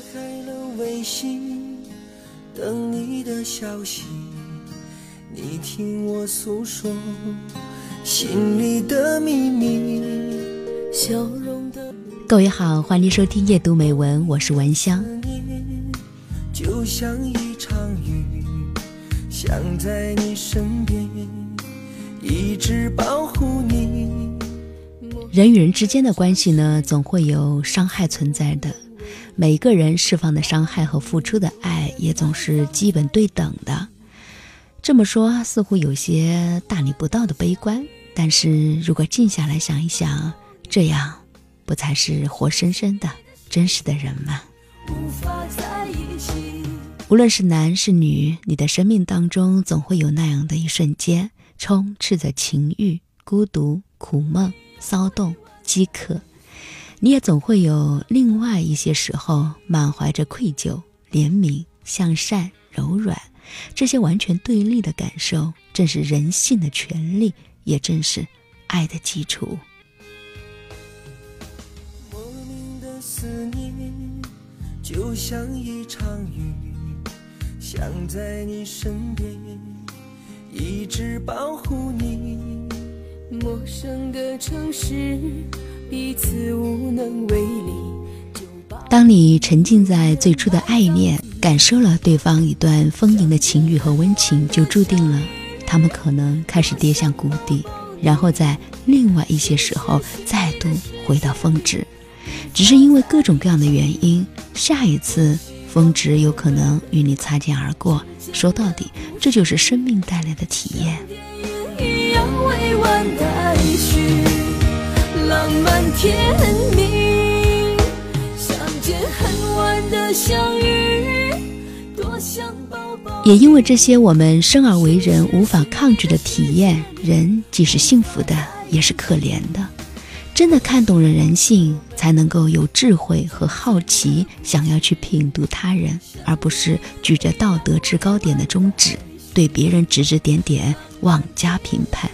开了微信，等你的消息。你听我诉说心里的秘密。笑容的各位好，欢迎收听夜读美文，我是文香。就像一场雨，想在你身边，一直保护你。人与人之间的关系呢，总会有伤害存在的。每个人释放的伤害和付出的爱，也总是基本对等的。这么说似乎有些大逆不道的悲观，但是如果静下来想一想，这样不才是活生生的、真实的人吗？无。论是男是女，你的生命当中总会有那样的一瞬间，充斥着情欲、孤独、苦闷、骚动、饥渴。你也总会有另外一些时候，满怀着愧疚、怜悯、向善、柔软，这些完全对立的感受，正是人性的权利，也正是爱的基础。莫名的思念，就像一场雨，想在你身边，一直保护你。陌生的城市，当你沉浸在最初的爱恋，感受了对方一段丰盈的情欲和温情，就注定了他们可能开始跌向谷底，然后在另外一些时候再度回到峰值。只是因为各种各样的原因，下一次峰值有可能与你擦肩而过。说到底，这就是生命带来的体验。浪漫甜蜜，相见恨晚的相遇，多想抱抱。也因为这些我们生而为人无法抗拒的体验，人既是幸福的，也是可怜的。真的看懂了人性，才能够有智慧和好奇，想要去品读他人，而不是举着道德制高点的中指，对别人指指点点，妄加评判。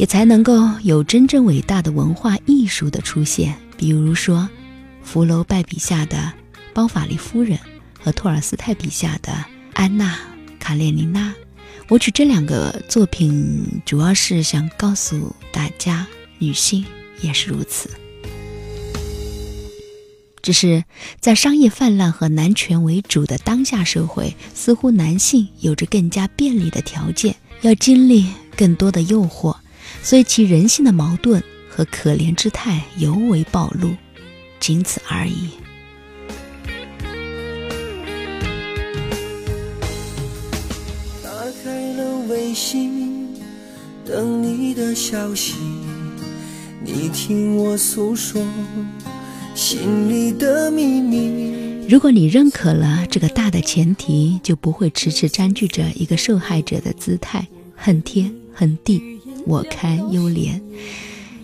也才能够有真正伟大的文化艺术的出现，比如说福楼拜笔下的包法利夫人和托尔斯泰笔下的安娜·卡列尼娜。我举这两个作品，主要是想告诉大家，女性也是如此。只是在商业泛滥和男权为主的当下社会，似乎男性有着更加便利的条件，要经历更多的诱惑，所以其人性的矛盾和可怜之态尤为暴露，仅此而已。打开了微信，等你的消息。你听我诉说心里的秘密。如果你认可了这个大的前提，就不会迟迟占据着一个受害者的姿态，恨天恨地，我开优怜，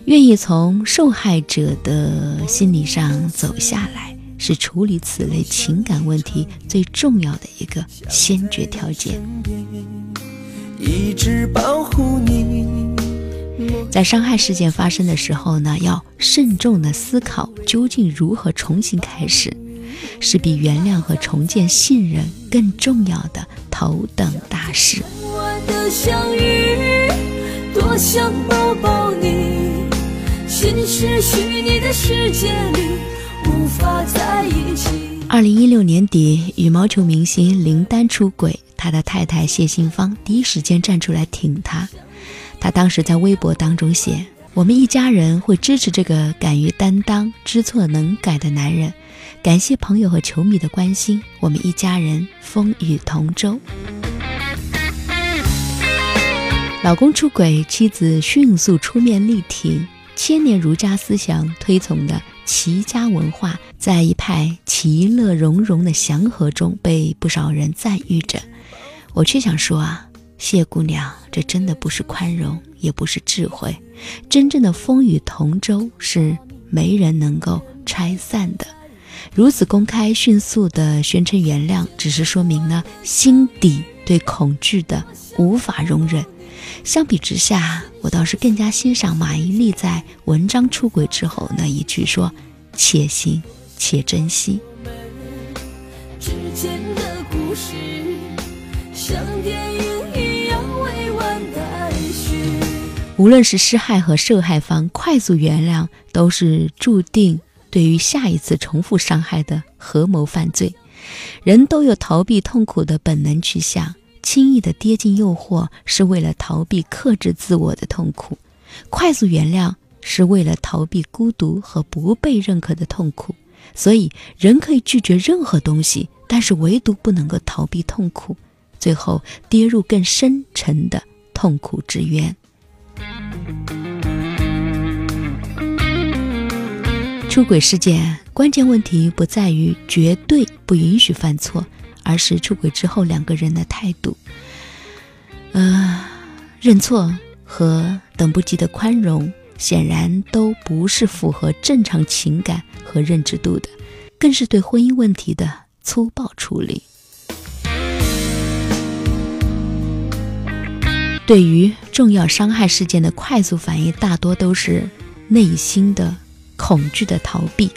愿意从受害者的心理上走下来，是处理此类情感问题最重要的一个先决条件。在伤害事件发生的时候呢，要慎重的思考究竟如何重新开始，是比原谅和重建信任更重要的头等大事。多想抱抱你。心是虚拟的世界里，无法在一起。二零一六年底，羽毛球明星林丹出轨，他的太太谢杏芳第一时间站出来挺他。他当时在微博当中写：“我们一家人会支持这个敢于担当、知错能改的男人。感谢朋友和球迷的关心，我们一家人风雨同舟。”老公出轨，妻子迅速出面力挺。千年儒家思想推崇的齐家文化，在一派其乐融融的祥和中，被不少人赞誉着。我却想说啊，谢姑娘，这真的不是宽容，也不是智慧，真正的风雨同舟是没人能够拆散的。如此公开、迅速地宣称原谅，只是说明了心底对恐惧的无法容忍。相比之下，我倒是更加欣赏马伊琍在文章出轨之后那一句说：“且行且珍惜。之间的故事像电影一样未完待续。无论是施害和受害方，快速原谅都是注定对于下一次重复伤害的合谋犯罪。人都有逃避痛苦的本能趋向，轻易的跌进诱惑是为了逃避克制自我的痛苦，快速原谅是为了逃避孤独和不被认可的痛苦。所以，人可以拒绝任何东西，但是唯独不能够逃避痛苦，最后跌入更深沉的痛苦之渊。出轨事件关键问题不在于绝对不允许犯错，而是出轨之后两个人的态度。呃，认错和等不及的宽容，显然都不是符合正常情感和认知度的，更是对婚姻问题的粗暴处理。对于重要伤害事件的快速反应，大多都是内心的。恐惧的逃避，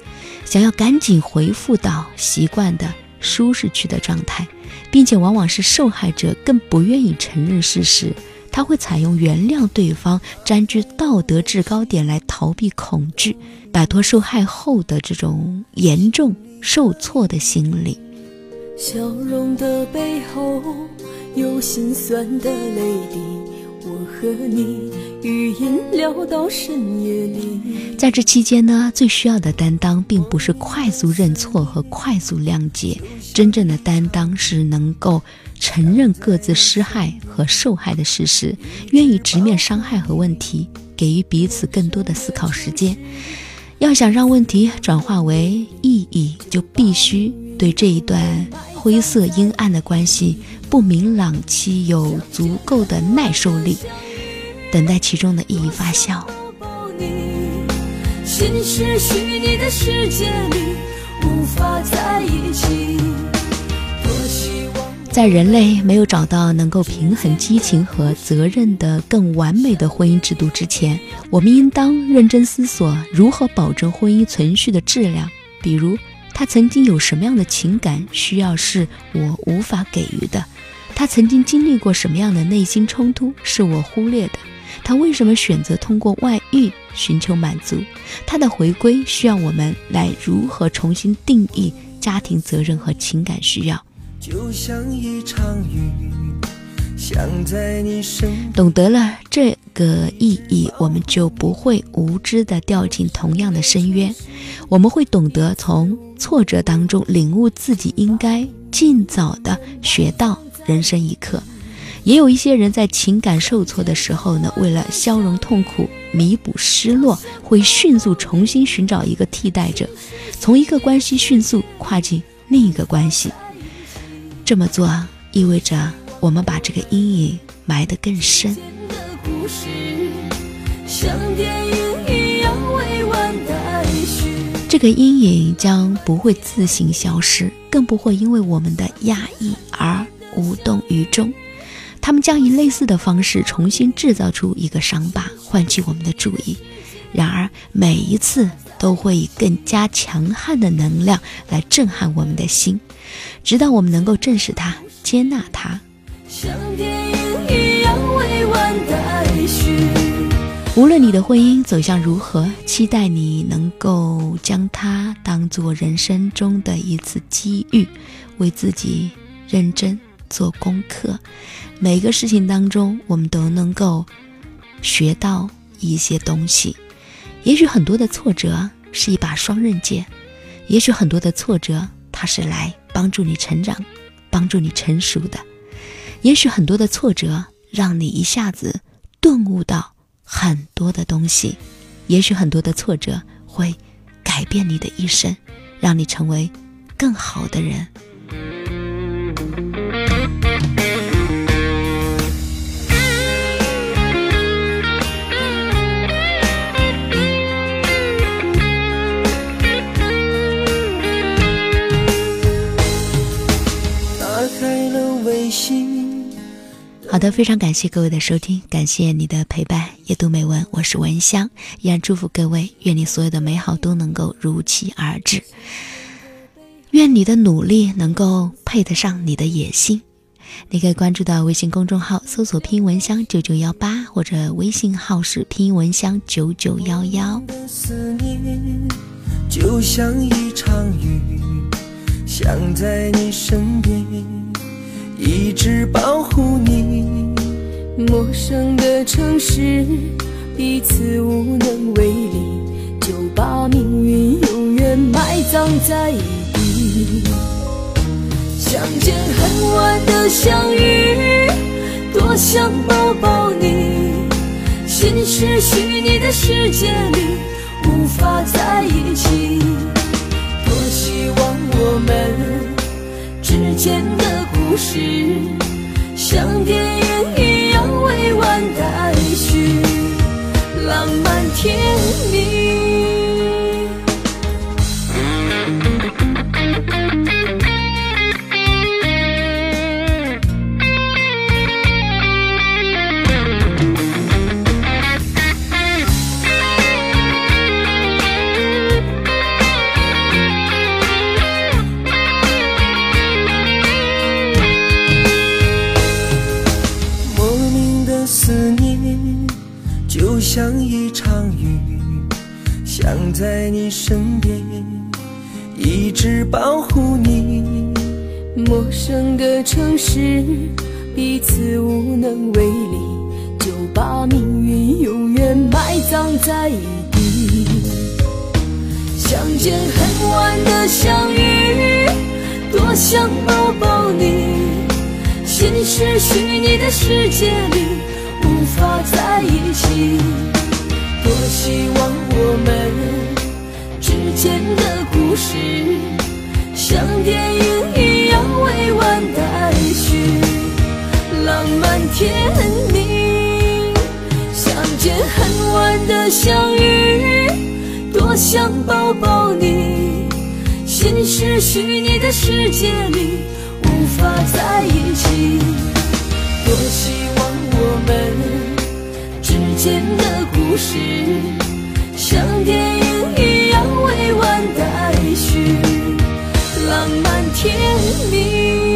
想要赶紧回复到习惯的舒适区的状态，并且往往是受害者更不愿意承认事实，他会采用原谅对方、占据道德制高点来逃避恐惧，摆脱受害后的这种严重受挫的心理。笑容的背后有心酸的泪滴，我和你。语音聊到深夜里，在这期间呢，最需要的担当并不是快速认错和快速谅解，真正的担当是能够承认各自施害和受害的事实，愿意直面伤害和问题，给予彼此更多的思考时间。要想让问题转化为意义，就必须对这一段灰色阴暗的关系不明朗期有足够的耐受力。等待其中的意义发酵。在人类没有找到能够平衡激情和责任的更完美的婚姻制度之前，我们应当认真思索如何保证婚姻存续的质量。比如，他曾经有什么样的情感需要是我无法给予的？他曾经经历过什么样的内心冲突是我忽略的？他为什么选择通过外遇寻求满足？他的回归需要我们来如何重新定义家庭责任和情感需要？就像一场雨，在你身懂得了这个意义，我们就不会无知的掉进同样的深渊。我们会懂得从挫折当中领悟自己应该尽早的学到人生一课。也有一些人在情感受挫的时候呢，为了消融痛苦、弥补失落，会迅速重新寻找一个替代者，从一个关系迅速跨进另一个关系。这么做意味着我们把这个阴影埋得更深。这个阴影将不会自行消失，更不会因为我们的压抑而无动于衷。他们将以类似的方式重新制造出一个伤疤，唤起我们的注意。然而，每一次都会以更加强悍的能量来震撼我们的心，直到我们能够正视它、接纳它。无论你的婚姻走向如何，期待你能够将它当做人生中的一次机遇，为自己认真做功课。每个事情当中，我们都能够学到一些东西。也许很多的挫折是一把双刃剑，也许很多的挫折它是来帮助你成长、帮助你成熟的。也许很多的挫折让你一下子顿悟到很多的东西，也许很多的挫折会改变你的一生，让你成为更好的人。好的，非常感谢各位的收听，感谢你的陪伴。夜读美文，我是文香，依然祝福各位，愿你所有的美好都能够如期而至，愿你的努力能够配得上你的野心。你可以关注到微信公众号，搜索“拼音文香九九幺八”，或者微信号是“拼音文香九九幺幺”。思念就像一场雨，想在你身边，一直保护你。陌生的城市，彼此无能为力，就把命运永远埋葬在一地。相见恨晚的相遇，多想抱抱你。现实虚拟的世界里，无法在一起。多希望我们之间的故事，像电影一样未完待续，浪漫甜蜜。就像一场雨，想在你身边，一直保护你。陌生的城市，彼此无能为力，就把命运永远埋葬在一地。相见恨晚的相遇，多想抱抱你。现实虚拟的世界里，法在一起。多希望我们之间的故事，像电影一样未完待续，浪漫甜蜜。相见恨晚的相遇，多想抱抱你。现实虚拟的世界里，无法在一起。多希望我们间的故事像电影一样未完待续浪漫甜蜜。